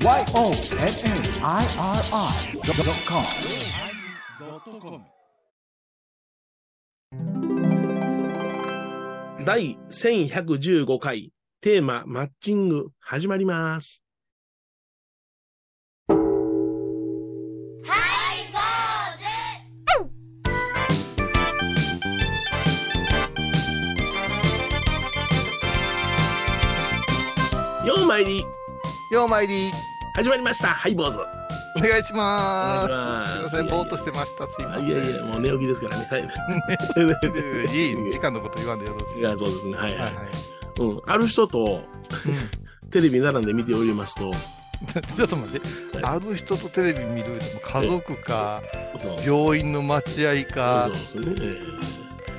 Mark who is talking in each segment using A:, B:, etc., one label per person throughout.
A: YONNIRI.com
B: 第1115回テーママッチング始まります。ようまいり。
C: ようまいり、
B: 始まりました。はい、坊主。
C: お願いしま
B: す
C: す。すいません、ぼーっとしてました。すいません。
B: いやいや、もう寝起きですからね。はい。
C: いい、時間のこと言わんでよろしい。
B: いや、そうですね。はいは
C: はいはいい。
B: うん。ある人とテレビ並んで見ておりますと、
C: ちょっと待って、
B: はい
C: ある人とテレビ見るでも家族か、病院の待合か、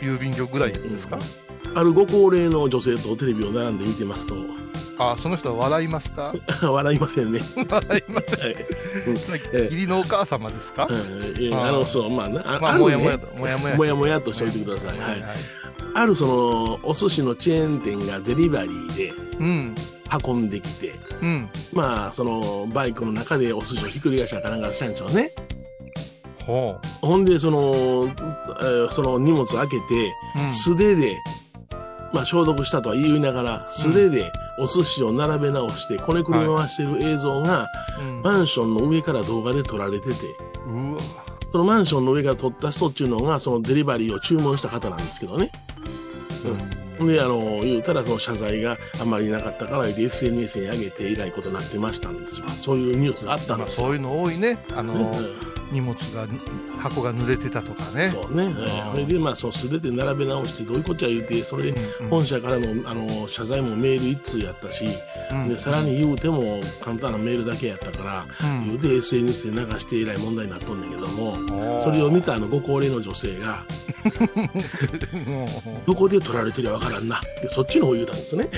C: 郵便局ぐらいですか、
B: ーあるご高齢の女性とテレビを並んで見てますと、
C: あ、その人は笑いますか
B: 笑いませんね。
C: 笑いません。義理のお母様ですか、
B: うんいや
C: あ
B: の、そう、まあな、あ
C: まあ、
B: ね
C: もやもやと、もやもや。
B: もやもやとしておいてください。はい。
C: はい。
B: あるその、お寿司のチェーン店がデリバリーで
C: うん。
B: 運んできて、
C: うん。
B: まあ、その、バイクの中でお寿司をひっくり返したかなんかしたんでしょうね。
C: ほ
B: ほんで、その、えーその荷物を開けて、
C: う。うん。
B: 素手で、まあ消毒したとは言いながら、素手でお寿司を並べ直して、こねくり回してる映像が、
C: うん
B: マンションの上から動画で撮られてて。そのマンションの上から撮った人っていうのが、そのデリバリーを注文した方なんですけどね。で、あの、言うたらその謝罪があまりなかったから、SNS に上げてえらいことになってましたんですよ。そういうニュースがあったん
C: まあ、
B: ですよ。
C: そういうの多いね。あの、
B: うん
C: 荷物が、箱が濡れてたとかね。
B: そうね。えーそれで、まあ、そう、素手で並べ直して、どういうことや言うて、それで、
C: うんうん
B: 本社からの、あの、謝罪もメール一通やったし、
C: うん
B: で、さらに言うても、簡単なメールだけやったから、
C: うん
B: 言うて SNS で流してえらい問題になっとんだけども、それを見たあの、ご高齢の女性が、
C: も
B: どこで撮られてりゃわからんな。で、そっちの方言うたんですね。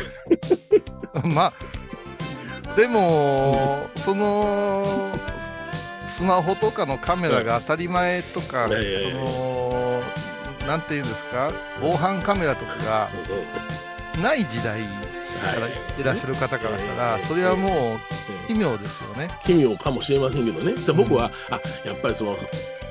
C: う まあ、でも、その、スマホとかのカメラが当たり前とか、その、なんていうんですか、防犯カメラとかがない時代からいらっしゃる方からしたら、それはもう奇妙ですよね。
B: 奇妙かもしれませんけどね。じゃあ僕は、あ、やっぱりその、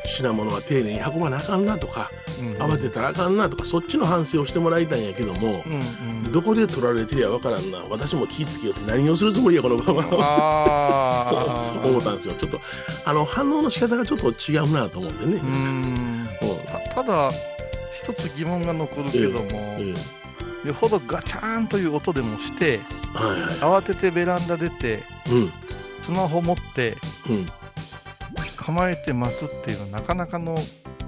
B: 品物は丁寧に運ばなあかんなとか、
C: うん
B: 慌てたらあかんなとか、そっちの反省をしてもらいたいんやけども、
C: うんうん。
B: どこで取られてりゃわからんな。私も気ぃつけようって何をするつもりや、この場は。思ったんですよ。ちょっと、あの、反応の仕方がちょっと違うなと思ってね。
C: うん。
B: うん
C: たただ、一つ疑問が残るけども、
B: え
C: よほどガチャーンという音でもして、
B: えはいはい。
C: 慌ててベランダ出て、
B: うん。
C: スマホ持って、
B: うん。
C: 構えてますっていうのはなかなかの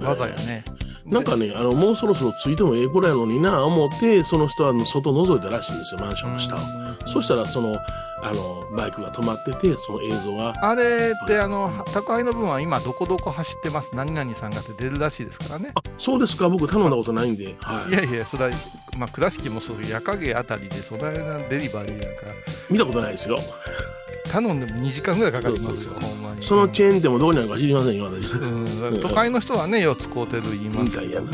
C: 技やね。
B: なんかね、あの、もうそろそろついてもええぐらいのにな、思って、その人は外覗いたらしいんですよ、マンションの下を。そしたら、その、あの、バイクが止まってて、その映像が、
C: あれって、あの、宅配の分は今どこどこ走ってます、何々さんがって出るらしいですからね。
B: あ、そうですか、僕頼んだことないんで、はい
C: い。やいや、それは、まあ、倉敷もそういう夜影あたりで、その間デリバリーなんか、
B: 見たことないですよ。
C: 頼んでも2時間ぐらいかかりますよ、
B: そうそう
C: ほんまに。
B: そのチェーン店もどこにあるか知りませんよ、私。
C: うん、都会の人はね、よう使うてる言います
B: みたいやな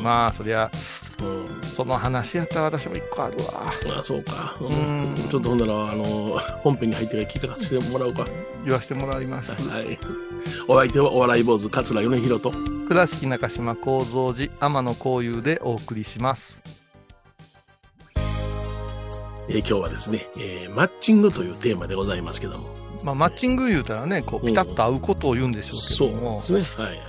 C: まあ、そりゃ、
B: うん。
C: その話やったら私も一個あるわ。
B: あ、そうか。ちょっとほんなら、あの、本編に入ってから聞かせてもらおうか。
C: 言わせてもらいます。
B: はい。お相手はお笑い坊主、桂米宏と。
C: 倉敷中島幸三寺天野幸雄でお送りします。
B: えー今日はですね、えーマッチングというテーマでございますけども。
C: まあ、マッチング言うたらね、こう、ピタッと合うことを言うんでしょう
B: そう
C: けども、
B: ですね。はいはい。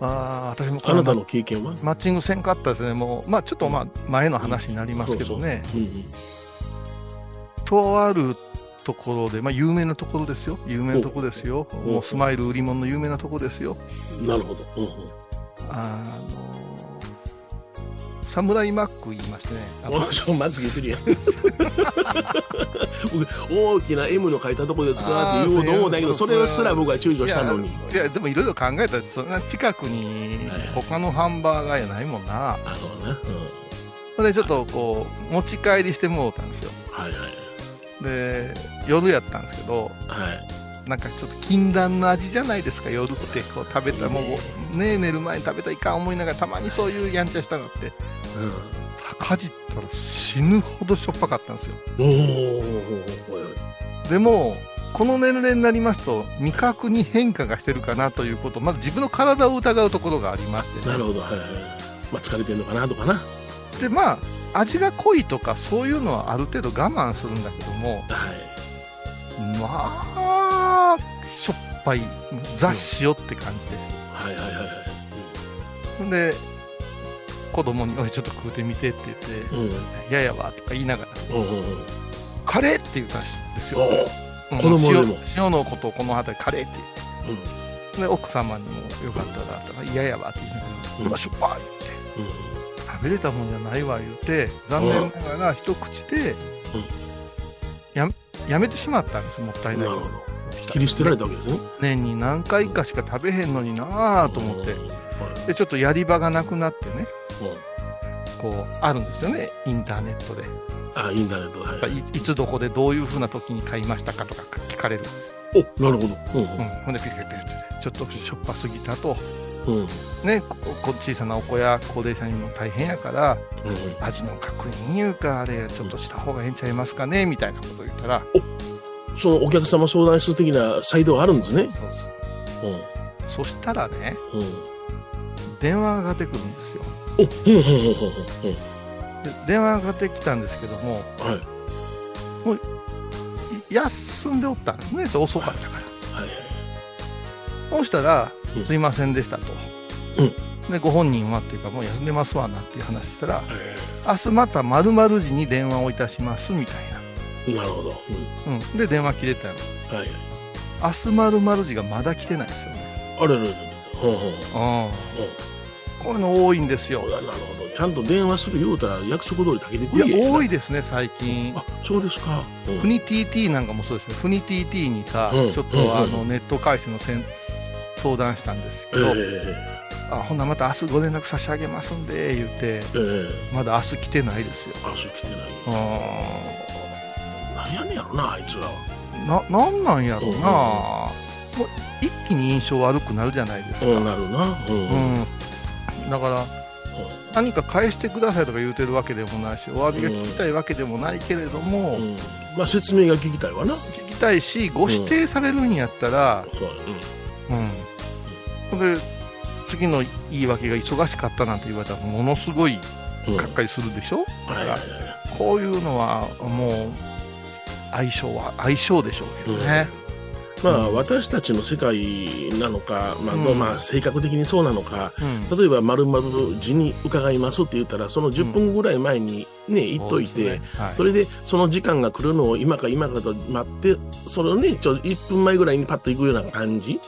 C: ああ、私もこのマ
B: あなたの経験は？
C: マッチングせんかったですね。もう、まあ、ちょっとまあ、前の話になりますけどね、
B: そうそううん
C: とあるところで、まあ、有名なところですよ。有名なところですよ。
B: お
C: もう、スマイル売り物の有名なところですよ。
B: うん。なるほど。うんうん
C: あの、サムライマック言いましてね。あ
B: まず言ってるや ん僕大きな M の書いたとこですかって言おうと思うんだけどそれすら僕は躊躇したのに
C: いや、でもいろいろ考えたら、そんな近くに他のハンバーガーやないもんな。
B: あのな、うん、
C: でちょっとこう、持ち帰りしてもうたんですよ。
B: はいはい
C: で、夜やったんですけど、
B: はい
C: なんかちょっと禁断の味じゃないですか、夜ってこう食べた、もうね、寝る前に食べたらいかん思いながら、たまにそういうやんちゃしたのって、かじったら死ぬほどしょっぱかったんですよ。でも、この年齢になりますと、味覚に変化がしてるかなということ、まず自分の体を疑うところがありまして、ね、
B: なるほど、はいはい。まあ、疲れてるのかなとかな。は
C: で、まあ、味が濃いとか、そういうのはある程度我慢するんだけども、
B: い。
C: まあ、しょっぱい、雑塩って感じです。
B: はいはいはいはい。
C: ほんで、子供に、おい、ちょっと食うてみてって言って、ややわとか言いながら。カレーって言ったんですよ。
B: 子供でも
C: 塩塩のことをこの辺りカレーって言って。
B: うん。
C: で奥様にもよかったらとか嫌やわって言いながら「
B: う
C: わしょっぱい」って
B: うん。
C: 食べれたもんじゃないわ言うて残念ながら一口で
B: うん
C: ややめてしまったんですもったいない。
B: なるほど。切り捨てられたわけですね。
C: 年に何回かしか食べへんのになあと思って。でちょっとやり場がなくなってね。
B: うん。
C: こうあるんですよね。インターネットで。
B: あ、インターネットで。はい。
C: いいつどこでどういうふうな時に買いましたかとか聞かれるんです、
B: お、なるほど。うん
C: うん、ほんでピュピュピュってちょっとしょっぱすぎたとねここ小さなお子や高齢者にも大変やから
B: うん。
C: 味の確認いうか、あれ、ちょっとした方がええんちゃいますかねみたいなことを言ったら、
B: そのお客様相談室的なサイトがあるんですね。
C: そう
B: うん。
C: そしたらね、
B: うん。
C: 電話がかかってくるんですよ。
B: お、うん、うん、うん、うん。うん
C: で電話がかかってきたんですけども、
B: はい。
C: い休んでおったんですね、遅かったから。
B: はい。
C: そうしたら
B: うん、
C: すいませんでしたと。で、ご本人はっていうか、もう休んでますわなっていう話したら、明日また〇〇時に電話をいたしますみたい
B: なるほど。うん。
C: な。うん。で、電話切れたの。
B: はい。
C: 明日〇〇時がまだ来てないですよね。
B: あれれれれ。うん、うん。
C: うん。こういうの多いんですよ。
B: なるほど。ちゃんと電話する言うたら約束通りかけてく
C: い
B: れ
C: や、多い
B: い。
C: ですね、最近。
B: あ、そうですか。うん
C: フニ TT なんかもそうですよ。フニ TT にさ、
B: うん
C: ちょっ
B: うんうん
C: とあの、ネット回線のせん相談したんですけ
B: え
C: ど、
B: え
C: あ、ほんならまた明日ご連絡差し上げますんで、言って、
B: ええ
C: まだ明日来てないですよ。
B: あ、そう来てない。
C: う
B: 何やねんやろな、あいつらは。
C: ん。な、なんなんやろうな、もう一気に印象悪くなるじゃないですか。
B: うん、なるな。うん。
C: う
B: うん。
C: ん。だから、何か返してくださいとか言うてるわけでもないし、お詫びが聞きたいわけでもないけれども、
B: うんまあ、説明が聞きたいわな。
C: 聞きたいし、ご指定されるんやったら、うん。で、次の言い訳が忙しかったなんて言われたら、ものすごい
B: うん。うん。
C: がっかりするでしょ、
B: はいはいはい。
C: こういうのはもう、相性は相性でしょうけどね。
B: まあ、私たちの世界なのか、まあ、
C: うん
B: まあ、性格的にそうなのか、
C: うん。
B: 例えば、まるまる字に伺いますって言ったら、その10分ぐらい前にね、言っといて、
C: ねはい
B: それで、その時間が来るのを今か今かと待って、それをね、ちょ、1分前ぐらいにパッと行くような感じ。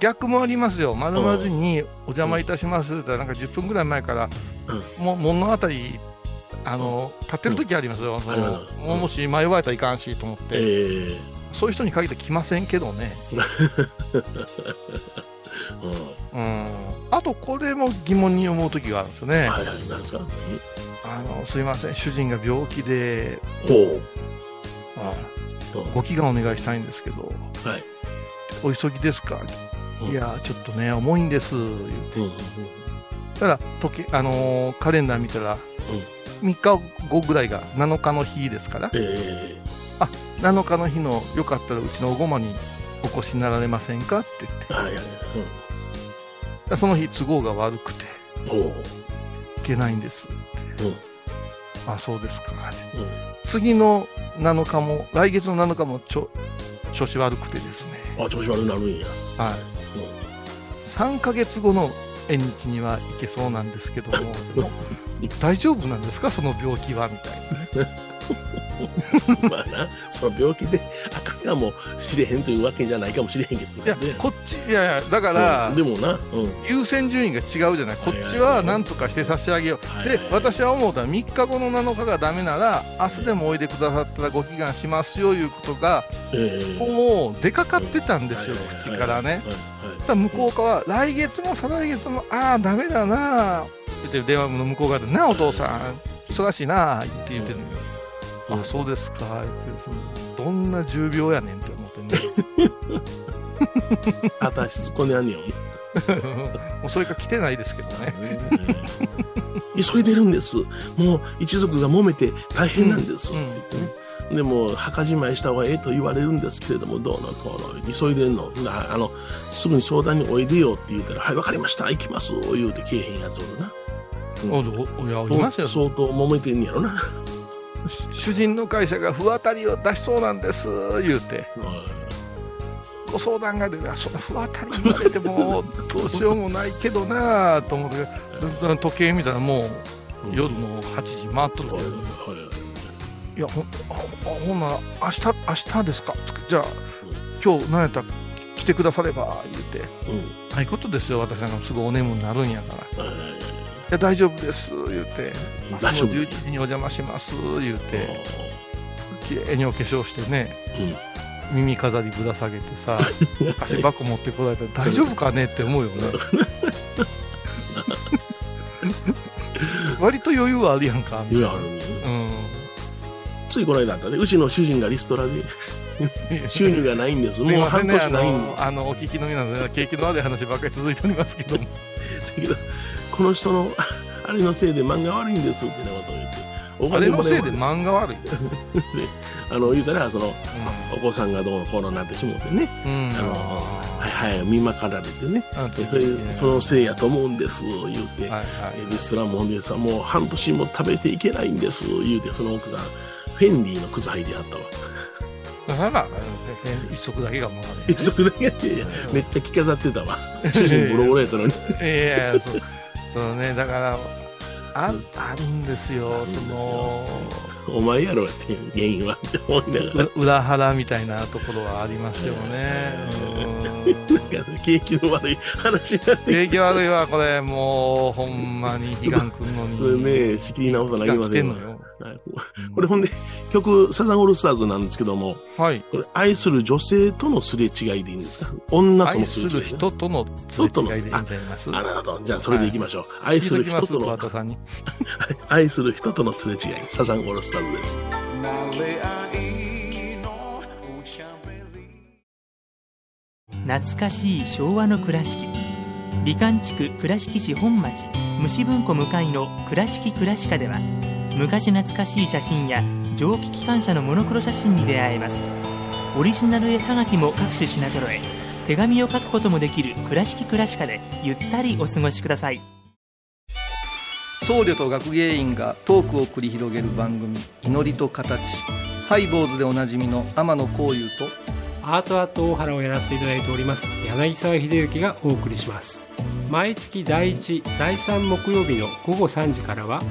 C: 逆もありますよ。まるまずにお邪魔いたしますってなんか10分ぐらい前から、もう物語り、あの、立ってる時ありますよ。もうもし迷われたらいかんしと思って、
B: ええ
C: そういう人に限って来ませんけどね。
B: うん。
C: うん。あと、これも疑問に思う時があるんですよね。
B: はいはい、なんですか？
C: あの、すいません、主人が病気で、
B: ほ
C: あ
B: う。うん
C: ご祈願お願いしたいんですけど、
B: はい。
C: お急ぎですか、
B: うん
C: いや、ちょっとね、重いんです、言って。
B: うんうん
C: ただ、時計、あのーカレンダー見たら、3日後ぐらいが7日の日ですから、
B: え
C: 7日の日のよかったらうちのおごまにお越しになられませんか？って言って
B: えはいはい。
C: で、その日都合が悪くて。行けないんですって。
B: うん
C: あ、そうですか。
B: うん。
C: 次の7日も、来月の7日もちょ調子悪くてですね、
B: あ、調子悪くなるんや。
C: はい。3ヶ月後の縁日には行けそうなんですけども、大丈夫なんですか？その病気は？みたいなね。
B: まあな、その病気であかんかもしれへんというわけじゃないかもしれへんけど
C: いや
B: ね。、
C: こっち、いやいや、だから、
B: うんでもな、うん。
C: 優先順位が違うじゃない。こっち
B: はいはいは
C: はい何とかして差し上げよう。
B: はいはい
C: で、私は思うたら3日後の7日がダメなら、明日でもおいでくださったらご祈願しますよ、いうことが、
B: ええ
C: もう出かかってたんですよ、口からね。。たら向こう側は、来月も再来月も、ああ、ダメだなって電話の向こう側で、なあ、お父さん、忙しいなって言ってるのよ。
B: うん
C: あ、そうですか、言ってそのどんな重病やねんって思ってね。
B: あたしつこねあんねやん。
C: もうそれが来てないですけどね。
B: 急いでるんです。もう一族が揉めて大変なんです。
C: うん
B: って言ってね。でも墓じまいした方がええと言われるんですけれどもどうのこうの急いでんのなあのすぐに相談においでよって言ったら「はいわかりました行きます」言うてけえへんやつおるな
C: おるおいや、おりますよ。
B: 相当揉めてんねやろな、
C: 主人の会社が不当たりを出しそうなんです、言うて。ご相談が出る。その不当たり言われてもどうしようもないけどなぁと思って時計見たらもう夜の8時回っとるけど、いやほほんなら明日明日ですか？じゃあ今日何やったら来てくだされば？言うて。
B: うん。
C: ないことですよ私なんかすぐお眠になるんやからや大丈夫です言うて。
B: 大丈夫。
C: 11時にお邪魔します言うて。綺麗にお化粧してね
B: うん。
C: 耳飾りぶら下げてさ 足箱持ってこられたら大丈夫かねって思うよね。割と余裕はあるやんか
B: ね。
C: うん。
B: ついこの間あったね。うちの主人がリストラで 収入がないんです。もう半年ないんで。
C: の、あの、お聞きの皆さん、景気の悪い話ばっかり続いておりますけども。
B: この人の あれのせいで漫画悪いんですってなことを言って。お
C: あれのせいで漫画悪い？
B: あの言うたらそのお子さんがどうのこうのなってしもうてね。
C: うん。
B: あのはいはい見まかられてね。それそのせいやと思うんです言うて、
C: はいはい。
B: レストランもんでさもう半年も食べていけないんです言うてその奥さん。フェンディの靴履いてあったわ。
C: だから、一足だけがもうね。
B: それだけでめっちゃ着飾ってたわ。主人ボロボロやったのに。
C: いやいや、そう、そうね、だから、ああるんですよ、
B: あるんですよ
C: その、
B: お前やろっていう原因はって思いながら
C: う裏腹みたいなところはありますよね。うん
B: なんか景気の悪い話になって
C: 景気悪いわ、これ、もう、ほんまに悲願くんのに。
B: ね仕切り直さなきゃいけま
C: 来
B: せ
C: よ。
B: はい
C: うん。
B: これほんで曲サザンオールスターズなんですけども
C: はい。
B: これ愛する女性とのすれ違いでいいんですか？女と
C: 愛
B: のすれ違い。
C: する人とのすれ違いでいいんじゃないます
B: あなるほど。じゃあそれでいきましょう、愛する人と
C: 桑
B: の。愛する人とのすれ違い。サザンオールスターズです。
A: 懐かしい昭和の倉敷。美観地区倉敷市本町。虫文庫向かいの「倉敷倉歯科」では昔懐かしい写真や蒸気機関車のモノクロ写真に出会えます。オリジナル絵はがきも各種品揃え手紙を書くこともできる「倉敷倉歯科」でゆったりお過ごしください。
C: 僧侶と学芸員がトークを繰り広げる番組「祈りと形」ハイボーズでおなじみの天野幸雄と
D: アートアート大原をやらせていただいております柳沢秀幸がお送りします。毎月第1第3木曜日の午後3時からは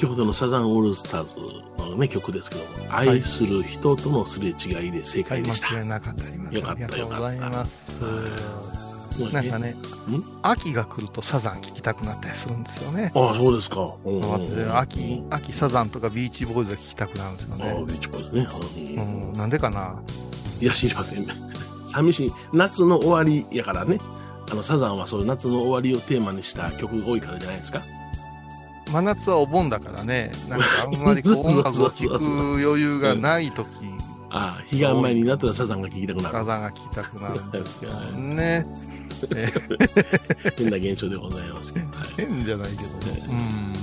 B: 先ほどのサザンオールスターズの、ね、曲ですけども、愛する人とのすれ違いで正解でした。
C: なかったあります
B: よかった
C: ありがとうございます
B: すごい
C: なんかね
B: ん？
C: 秋が来るとサザン聴きたくなったりするんですよね
B: ああ、そうですか。
C: 秋秋サザンとかビーチボーイズが聴きたくなるんですよ
B: ああ、
C: ね
B: ビーチボーイズね。
C: う
B: うん
C: んなんでかな？い
B: や、知りません。寂しい。夏の終わりやからね。あの、サザンはそういう夏の終わりをテーマにした曲が多いからじゃないですか。
C: 真夏はお盆だからね。なんかあんまりこう音楽を聴く余裕がない時。
B: ああ、彼岸前になったらサザンが聴きたくなる。
C: サザンが聴きたくなるんですよね。
B: 変な現象でございます。はい、
C: 変じゃないけど。ね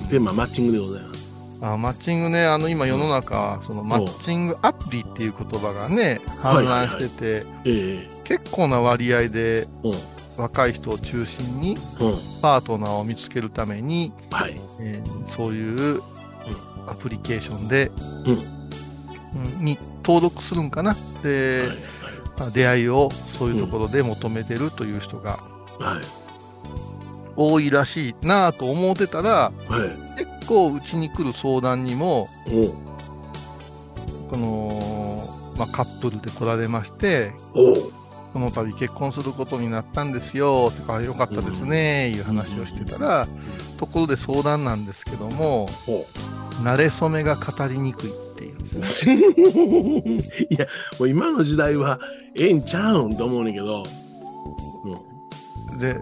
C: うん。
B: テーマ、マッチングでございます。
C: あマッチングね、あの今世の中、そのマッチングアプリっていう言葉がね、氾濫してて、
B: え
C: 結構な割合で
B: えう。ん。
C: 若い人を中心に
B: うん。
C: パートナーを見つけるために、
B: はい。
C: えーそういうアプリケーションで、
B: うん
C: うんに登録するんかな。で、
B: はい。
C: まあ出会いをそういうところで求めてるという人が
B: はい。
C: 多いらしいなぁと思ってたら、
B: はい。
C: 結構うちに来る相談にも、この、まあ、カップルで来られまして、この度結婚することになったんですよ、とか、よかったですね、いう話をしてたら、ところで相談なんですけども、慣れ初めが語りにくいっていうんですね。
B: いや、もう今の時代はええんちゃうんと思うねんけど。うん。
C: で、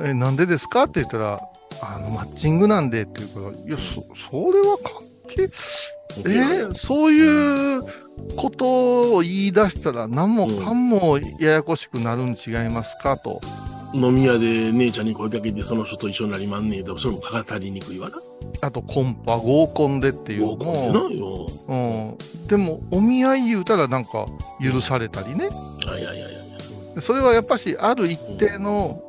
C: え、なんでですかって言ったら、あの、マッチングなんでって言うから、いや、そ、それは関係、えーそういうことを言い出したら何もかんもややこしくなるん違いますか？と。
B: 飲み屋で姉ちゃんに声かけてその人と一緒になりまんねえと、それもかかりにくいわな。
C: あと、コンパ、合コンでっていうの
B: 合コン
C: も、
B: でなよ。
C: うん。でも、お見合い言うたらなんか許されたりね。
B: あいやいやいや。
C: それはやっぱし、ある一定の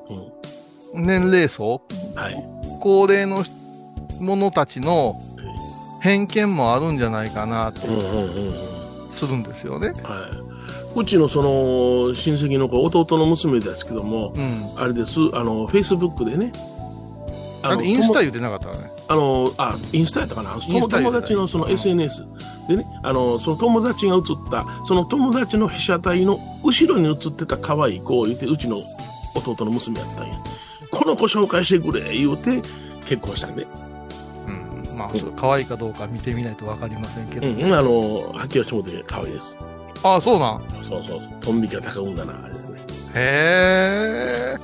B: うん。
C: 年齢層、
B: はい。
C: 高齢の者たちの偏見もあるんじゃないかなと
B: うんうんうんうん。
C: するんですよね。
B: はい。うちのその親戚の子、弟の娘ですけども、
C: うん。
B: あれです、あの、フェイスブックでね。
C: あれインスタ
B: 友
C: 言ってなかったね。
B: あの、あ、インスタやったかなその友達のその
C: うん
B: SNS でね、あの、その友達が写った、その友達の被写体の後ろに写ってた可愛い子を言って、うちの弟の娘やったんや。この子紹介してくれ、言うて、結婚したんで。
C: うん。まあ、そう可愛いかどうか見てみないとわかりませんけど。
B: うん、あの、はっきりしてもて可愛いです。
C: ああ、そうなん？
B: そうそうそう。トンビキは高うんだな、あれね。
C: へえ。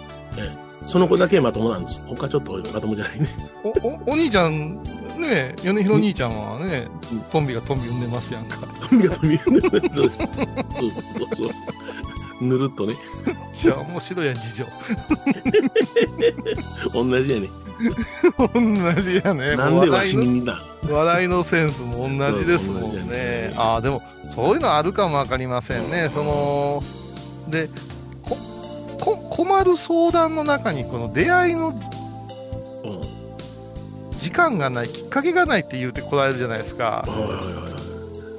B: その子だけまともなんです。他ちょっとまともじゃないね。
C: お、お、お兄ちゃん、ね米広兄ちゃんはね、
B: うん
C: トンビがトンビ産んでますやんか。
B: トンビがトンビ。そうそうそうそう。ぬるっとね。
C: じゃあ面白いやん、事情。
B: 同じやね。
C: 同じやね。
B: なんでわ
C: 笑いの
B: しに似た
C: 笑いのセンスも同じですもんね
B: ね。
C: ああ、でも、そういうのあるかもわかりませんね。その、で、こ、こ、困る相談の中に、この出会いの
B: うん。
C: 時間がない、きっかけがないって言うてこられるじゃないですか。
B: はいはいはい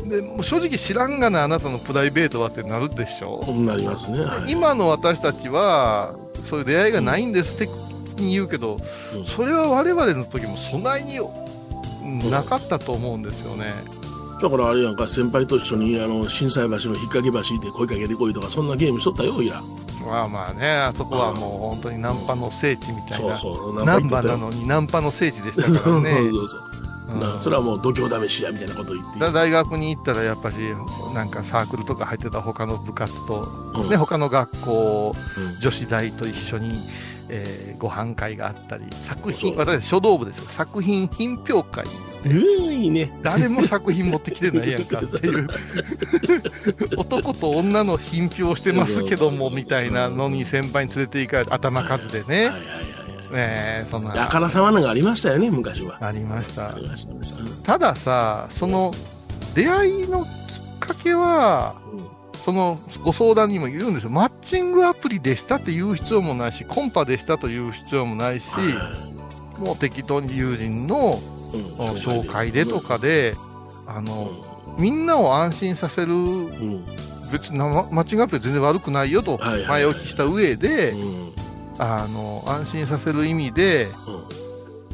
C: で、もう正直知らんがな、あなたのプライベートはってなるでしょ。
B: はい。なりますね。はい、
C: 今の私たちは、そういう出会いがないんですって言うけど、
B: うん
C: それは我々の時も備えにうんなかったと思うんですよね。
B: だからあれやんか、先輩と一緒に、あの、震災橋の引っ掛け橋で声かけてこいとか、そんなゲームしとったよ、いや。
C: まあまあね、あそこはもう本当にナンパの聖地みたいな。
B: そうそう。
C: ナンパ
B: パ
C: なのにナンパの聖地でした
B: そう
C: からね。
B: そうそう。
C: うん
B: なそれはもう度胸試しや、みたいなこと言って。
C: だ大学に行ったらやっぱしなんかサークルとか入ってた他の部活と、
B: うん
C: ね、他の学校
B: うん
C: 女子大と一緒に、えーご飯会があったり作品私書道部ですよ。作品品評会。
B: うん、いいね。
C: 誰も作品持ってきてないやんかっていう。男と女の品評してますけどもみたいなのに先輩に連れて行かれて頭数でね、
B: はいはいはいはい。
C: えーそんな。
B: あからさまなのがありましたよね、昔は。
C: ありました。
B: ありました、ありました。
C: たださその出会いのきっかけはそのご相談にも言うんですよ。マッチングアプリでしたって言う必要もないしコンパでしたと言う必要もないし、もう適当に友人の
B: うん。
C: 紹介でとかであ
B: う
C: のみんなを安心させる
B: んうん。
C: 別になマッチングアプリ全然悪くないよと前置きした上で、
B: うん。
C: あの安心させる意味で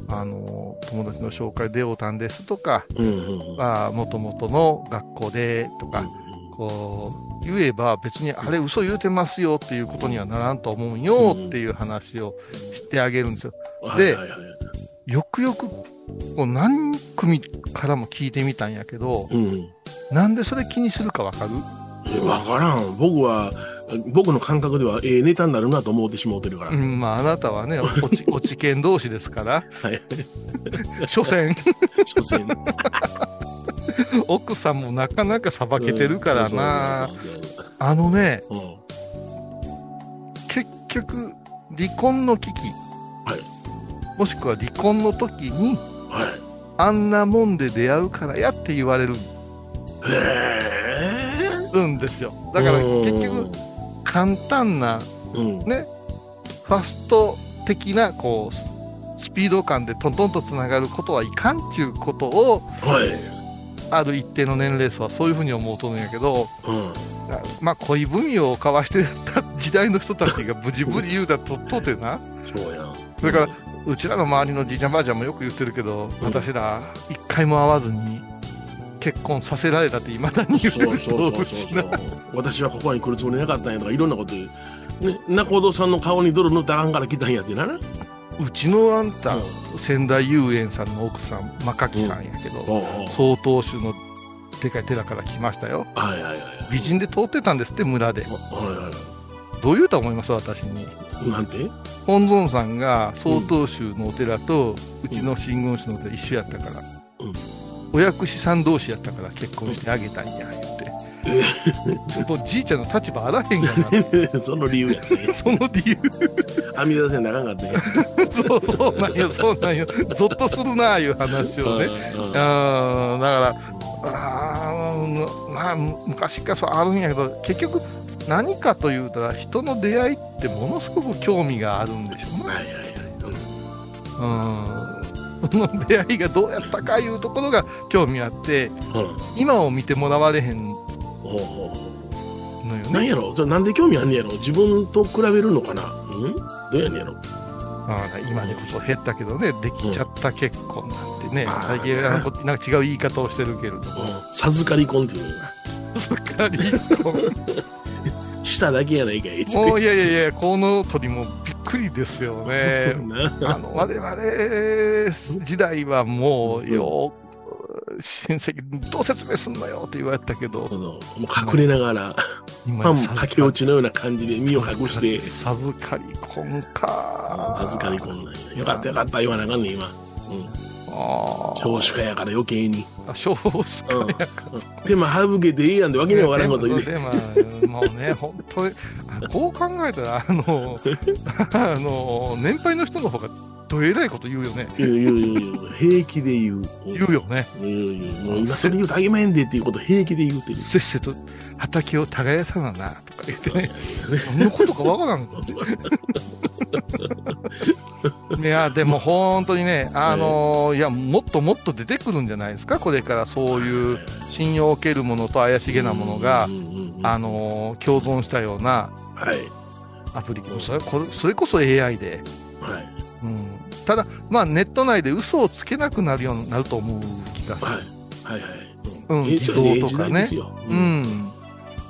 B: うん。
C: あの友達の紹介でおたんですとか
B: うんうんうん。
C: あもともとの学校でとか、こう言えば別にあれ嘘言うてますよっていうことにはならんと思うよっていう話をしてあげるんですよ。でよくよくこう何組からも聞いてみたんやけど、
B: うん
C: なんでそれ気にするかわかる？
B: えわからん。僕は、僕の感覚では、ええネタになるなと思ってしもうてるから。
C: うん、まああなたはね、落ち、落ち研同士ですから、
B: はい。
C: 所詮、
B: 所詮。
C: 奥さんもなかなかさばけてるからな。あのね、
B: そう。うん
C: 結局、離婚の危機、
B: はい
C: もしくは離婚の時に、
B: はい。
C: あんなもんで出会うからやって言われる
B: へえ。
C: んですよ。だから結局、簡単な、
B: うん、
C: ね、ファスト的な、こう、スピード感でトントンとつながることはいかんっていうことを、
B: はい。
C: ある一定の年齢層はそういうふうに思うとるんやけど、
B: うん。
C: あまあ、恋文を交わしてた時代の人たちがブチブチ言うたとっとてな、
B: そうやん。
C: それから、うちらの周りのじいちゃんばあちゃんもよく言ってるけど、
B: うん
C: 私ら一回も会わずに結婚させられたっていまだに言って
B: そうそう私はここに来るつもりなかったんやとかいろんなこと言う、ね、中尾さんの顔に泥塗ってあかんから来たんやってなな。
C: うちのあんた、
B: うん
C: 仙台遊園さんの奥さん、真垣さんやけど、
B: おうおう
C: 曹洞宗のでかい寺から来ましたよ。
B: はいはいはい
C: 美人で通ってたんですって、村で。
B: はいはい
C: どう言うと思います私に。
B: なんて？
C: 本尊さんが曹洞宗のお寺と、うちの真言宗のお寺一緒やったから、
B: うん
C: お薬師さん同士やったから結婚してあげたんや、言って。もうじいちゃんの立場あらへんがな。
B: その理由やね。
C: その理由。
B: 網出せなあかんかった
C: そう、そうなんよ、そうなんよ。ゾッとするな、いう話をね。
B: うん
C: うん、だから、あーまあ、昔からそうあるんやけど、結局、何かというと、人の出会いってものすごく興味があるんでしょうね。
B: はいはいはい。
C: うん。その出会いがどうやったかいうところが興味あって。今を見てもらわれへんのよね。
B: なんやろ？それなんで興味あんねやろ？自分と比べるのかな？うん？どうやねんやろ？
C: あー今でこそ減ったけどね、できちゃった結婚なんてね、最近なんか違う言い方をしてるけれども。
B: うん授かり婚っていうのが。
C: すっかり。
B: しただけやないかい。
C: もういやいやいや、この鳥もくりですよね。
B: な
C: あの、我々時代はもう、よう、親戚にどう説明すんのよって言われたけど
B: もう隠れながら、
C: 今
B: パン駆け落ちのような感じで身を隠して、
C: 授かり婚か。
B: 預かり婚なんや。よかったよかった言わなあかんねん、今。うん。少子化やから余計に。
C: 少子化
B: うん。手間省けていいやんでわけにはわからんこと言うて。
C: でももうね、本当に、あこう考えたら、あの、あの、年配の人の方がどえらいこと言うよね。
B: 言う言う言う言う。平気で言う。
C: 言うよね。
B: 言う言う。もう今それ言うとあげめんでっていうこと平気で言うてる。
C: せっせと畑を耕さなな、とか言ってね。何のことかわからん。いや、でも本当にね、あのいや、もっともっと出てくるんじゃないですか、これからそういう信用を受けるものと怪しげなものがあの共存したような
B: はい。
C: アプリケーション、それこれそれこそ AI で、
B: はい。
C: うん、ただ、まあ、ネット内で嘘をつけなくなるようになると思う気がする。
B: はい。はいはい。
C: うんとかねう。ん、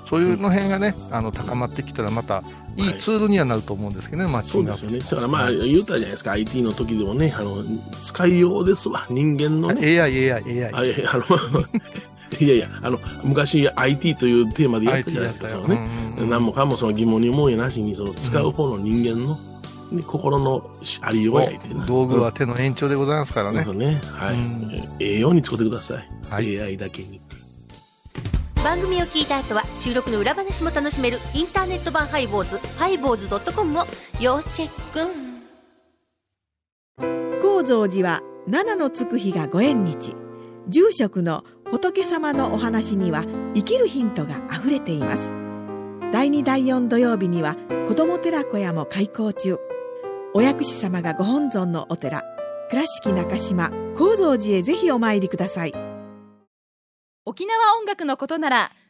C: そういうの辺がね、あの高まってきたら、またいいツールにはなると思うんですけどね、マッチングアプリ
B: そうですよね。だからまあ、言うたじゃないですか、IT の時でもね、あの、使いようですわ、人間のね。
C: AI、AI、AI。
B: あいやあの、いやいや、あの、昔 IT というテーマでやったじゃな。いですか、そのね。
C: うんうん
B: 何もかもその疑問に思うやなしに、その使う方の人間の、ね、心のありようやいてな。
C: 道具は手の延長でございますからね。
B: うんね。はい
C: うん。
B: ええように使ってください。
C: はい
B: AI だけに。
E: 番組を聞いた後は収録の裏話も楽しめるインターネット版ハイボーズハイボーズドットコムを要チェック。
F: 高蔵寺は七のつく日がご縁日。住職の仏様のお話には生きるヒントがあふれています。第2第4土曜日には子ども寺小屋も開校中。お薬師様がご本尊のお寺倉敷中島・高蔵寺へぜひお参りください。
G: 沖縄音楽のことなら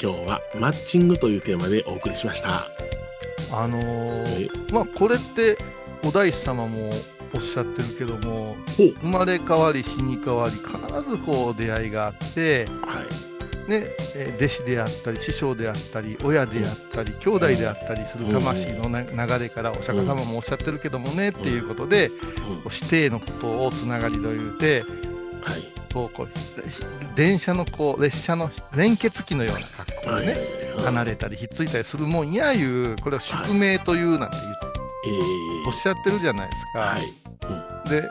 B: 今日はマッチングというテーマでお送りしました。
C: あの
B: え
C: ーまあ、これって、お大師様もおっしゃってるけども、生まれ変わり、死に変わり、必ずこう出会いがあって、
B: はい。
C: ね、えー弟子であったり、師匠であったり、親であったり、兄弟であったりする魂のな流れから、お釈迦様もおっしゃってるけどもね、っていうことで、
B: うん
C: こう指定のことをつながりと言うて、
B: はい。
C: こうこう電車のこう列車の連結機のような格好
B: はい。
C: でね、離れたりひっついたりするもんやいう、これを宿命というなんて言う
B: えー
C: おっしゃってるじゃないですか。
B: はい。
C: で、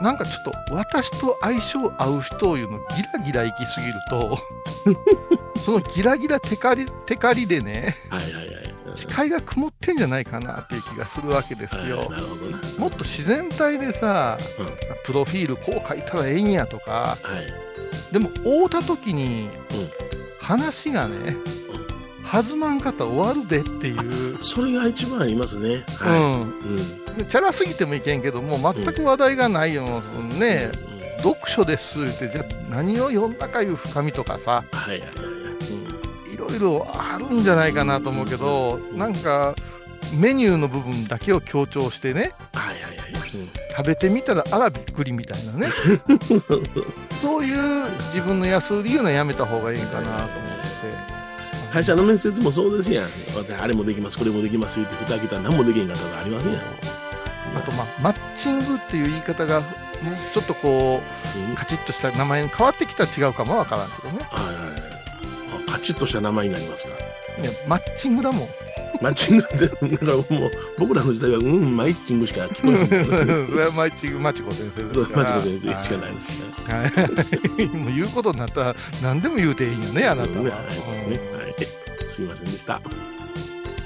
C: なんかちょっと私と相性合う人を言うのギラギラ行きすぎると、そのギラギラテカリテカリでね、
B: はいはいはい。
C: 視界が曇ってんじゃないかなっていう気がするわけです
B: はい
C: よ。もっと自然体でさ、
B: うん
C: プロフィールこう書いたらええんやとか、
B: はい。
C: でも会うた時に
B: うん
C: 話がね、弾まんかったら終わるでっていう、
B: それが一番ありますね。
C: う
B: はい。
C: ん。
B: うん。
C: でチャラすぎてもいけんけども、全く話題がないような、そのね、
B: うんうん
C: 読書ですって、じゃあ何を読んだかいう深みとかさ、
B: はいはいはい
C: ろいろあるんじゃないかなと思うけど、なんか、メニューの部分だけを強調してね、
B: はいはいはい。
C: 食べてみたらあらびっくりみたいなね、そういう自分の安売り言うのはやめた方がいいかなと思って。
B: 会社の面接もそうですやん。私あれもできます、これもできます言って、蓋開けたら何もできへんかったらありませんやん。
C: あと、まあ、マッチングっていう言い方が、ちょっとこう、カチッとした名前に変わってきたら違うかもわからんけどね。
B: はいはいカチッとした名前になりますか。
C: いやマッチングだもん。
B: マッチングって、だからもう、僕らの時代は、うん、マイッチングしか聞こえない。
C: それはマッチング、マチコ先生ですから。
B: マチコ先生しかないですね。
C: はい。もう言うことになったら、何でも言うていいんよね、あなたは。
B: ねはい、そうですね。はい。すいませんでした。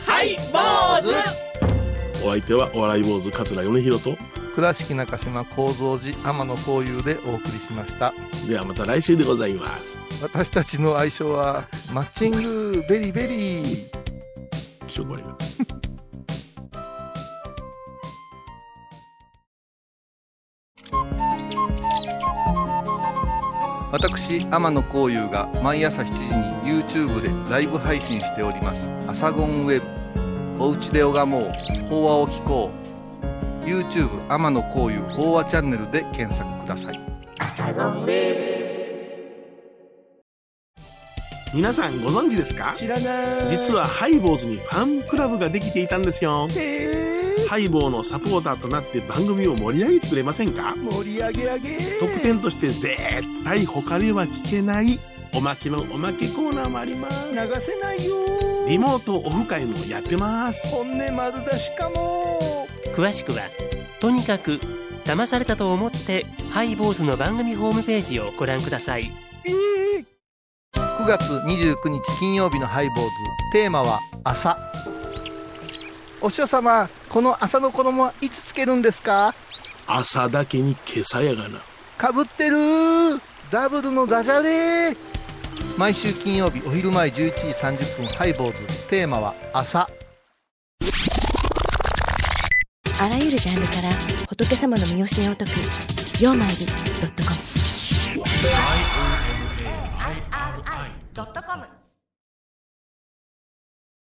A: はい坊主
B: お相手は、お笑い坊主、桂米広と、
C: 倉敷中島幸三寺天野幸雄でお送りしました。
B: ではまた来週でございます。
C: 私たちの愛称は、マッチングベリーベリー。
B: 気象これが。
C: 私天野幸雄が毎朝7時に YouTube でライブ配信しております「アサゴンウェブ」「おうちで拝もう法話を聞こう」YouTube 天野幸雄法話チャンネルで検索ください。
B: 皆さんご存知ですか？
C: 知らない。
B: 実はハイボーズにファンクラブができていたんですよ。ハイボーのサポーターとなって番組を盛り上げてくれませんか？
C: 盛り上げ上げ。
B: 特典として絶対他では聞けないおまけのおまけコーナーもあります。
C: 流せないよ。
B: リモートオフ会もやってます。
C: 本音丸出しかも
A: 詳しくはとにかく騙されたと思ってハイボーズの番組ホームページをご覧ください。
C: 9月29日金曜日のハイボーズ。テーマは朝。お師匠様この朝の衣はいつつけるんですか？
B: 朝だけに今朝やがな。
C: かぶってる。ダブルのダジャレ。毎週金曜日お昼前11時30分ハイボーズ。テーマは朝
H: あらゆるジャンルから仏様の身教えを説く「曜マイルトコム」